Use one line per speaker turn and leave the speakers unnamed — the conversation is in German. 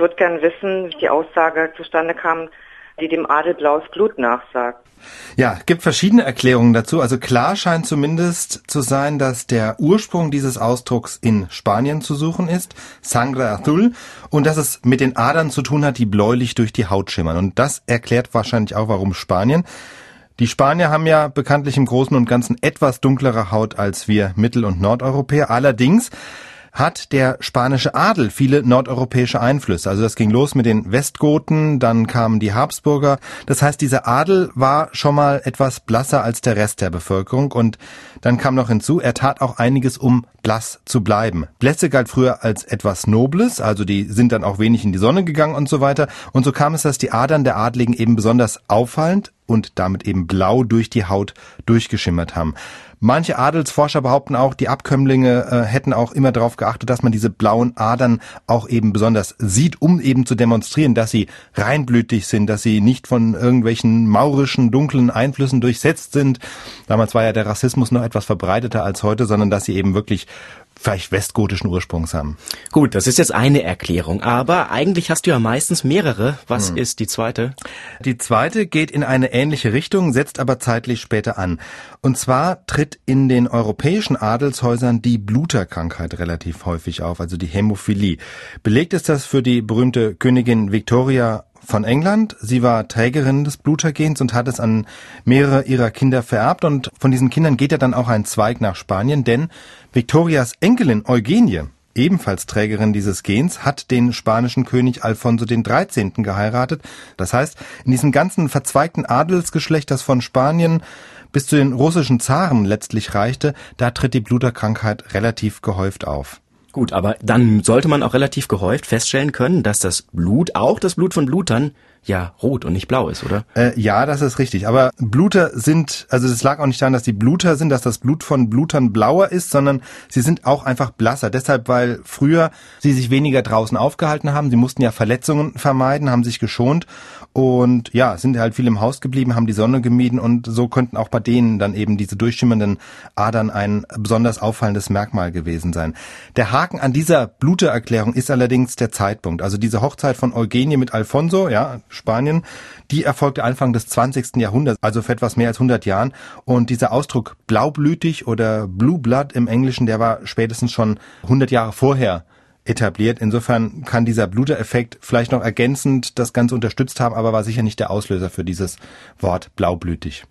würde gern wissen, wie die Aussage zustande kam, die dem Adel blaues Blut nachsagt.
Ja, gibt verschiedene Erklärungen dazu. Also klar scheint zumindest zu sein, dass der Ursprung dieses Ausdrucks in Spanien zu suchen ist, Sangre Azul, und dass es mit den Adern zu tun hat, die bläulich durch die Haut schimmern. Und das erklärt wahrscheinlich auch, warum Spanien. Die Spanier haben ja bekanntlich im Großen und Ganzen etwas dunklere Haut als wir Mittel- und Nordeuropäer. Allerdings hat der spanische Adel viele nordeuropäische Einflüsse. Also das ging los mit den Westgoten, dann kamen die Habsburger. Das heißt, dieser Adel war schon mal etwas blasser als der Rest der Bevölkerung und dann kam noch hinzu, er tat auch einiges, um blass zu bleiben. Blässe galt früher als etwas Nobles, also die sind dann auch wenig in die Sonne gegangen und so weiter. Und so kam es, dass die Adern der Adligen eben besonders auffallend und damit eben blau durch die Haut durchgeschimmert haben. Manche Adelsforscher behaupten auch, die Abkömmlinge äh, hätten auch immer darauf geachtet, dass man diese blauen Adern auch eben besonders sieht, um eben zu demonstrieren, dass sie reinblütig sind, dass sie nicht von irgendwelchen maurischen, dunklen Einflüssen durchsetzt sind. Damals war ja der Rassismus noch etwas verbreiteter als heute, sondern dass sie eben wirklich vielleicht westgotischen Ursprungs haben.
Gut, das ist jetzt eine Erklärung, aber eigentlich hast du ja meistens mehrere. Was hm. ist die zweite?
Die zweite geht in eine ähnliche Richtung, setzt aber zeitlich später an. Und zwar tritt in den europäischen Adelshäusern die Bluterkrankheit relativ häufig auf, also die Hämophilie. Belegt ist das für die berühmte Königin Victoria von England. Sie war Trägerin des Blutergens und hat es an mehrere ihrer Kinder vererbt. Und von diesen Kindern geht ja dann auch ein Zweig nach Spanien, denn Victorias Enkelin Eugenie, ebenfalls Trägerin dieses Gens, hat den spanischen König Alfonso XIII. geheiratet. Das heißt, in diesem ganzen verzweigten Adelsgeschlecht, das von Spanien bis zu den russischen Zaren letztlich reichte, da tritt die Bluterkrankheit relativ gehäuft auf.
Gut, aber dann sollte man auch relativ gehäuft feststellen können, dass das Blut, auch das Blut von Blutern, ja rot und nicht blau ist, oder?
Äh, ja, das ist richtig. Aber Bluter sind, also es lag auch nicht daran, dass die Bluter sind, dass das Blut von Blutern blauer ist, sondern sie sind auch einfach blasser. Deshalb, weil früher sie sich weniger draußen aufgehalten haben. Sie mussten ja Verletzungen vermeiden, haben sich geschont und ja, sind halt viel im Haus geblieben, haben die Sonne gemieden und so könnten auch bei denen dann eben diese durchschimmernden Adern ein besonders auffallendes Merkmal gewesen sein. Der Haken an dieser Blutererklärung ist allerdings der Zeitpunkt. Also diese Hochzeit von Eugenie mit Alfonso, ja, Spanien, die erfolgte Anfang des 20. Jahrhunderts, also vor etwas mehr als 100 Jahren. Und dieser Ausdruck blaublütig oder Blue Blood im Englischen, der war spätestens schon 100 Jahre vorher etabliert. Insofern kann dieser Blutereffekt vielleicht noch ergänzend das Ganze unterstützt haben, aber war sicher nicht der Auslöser für dieses Wort blaublütig.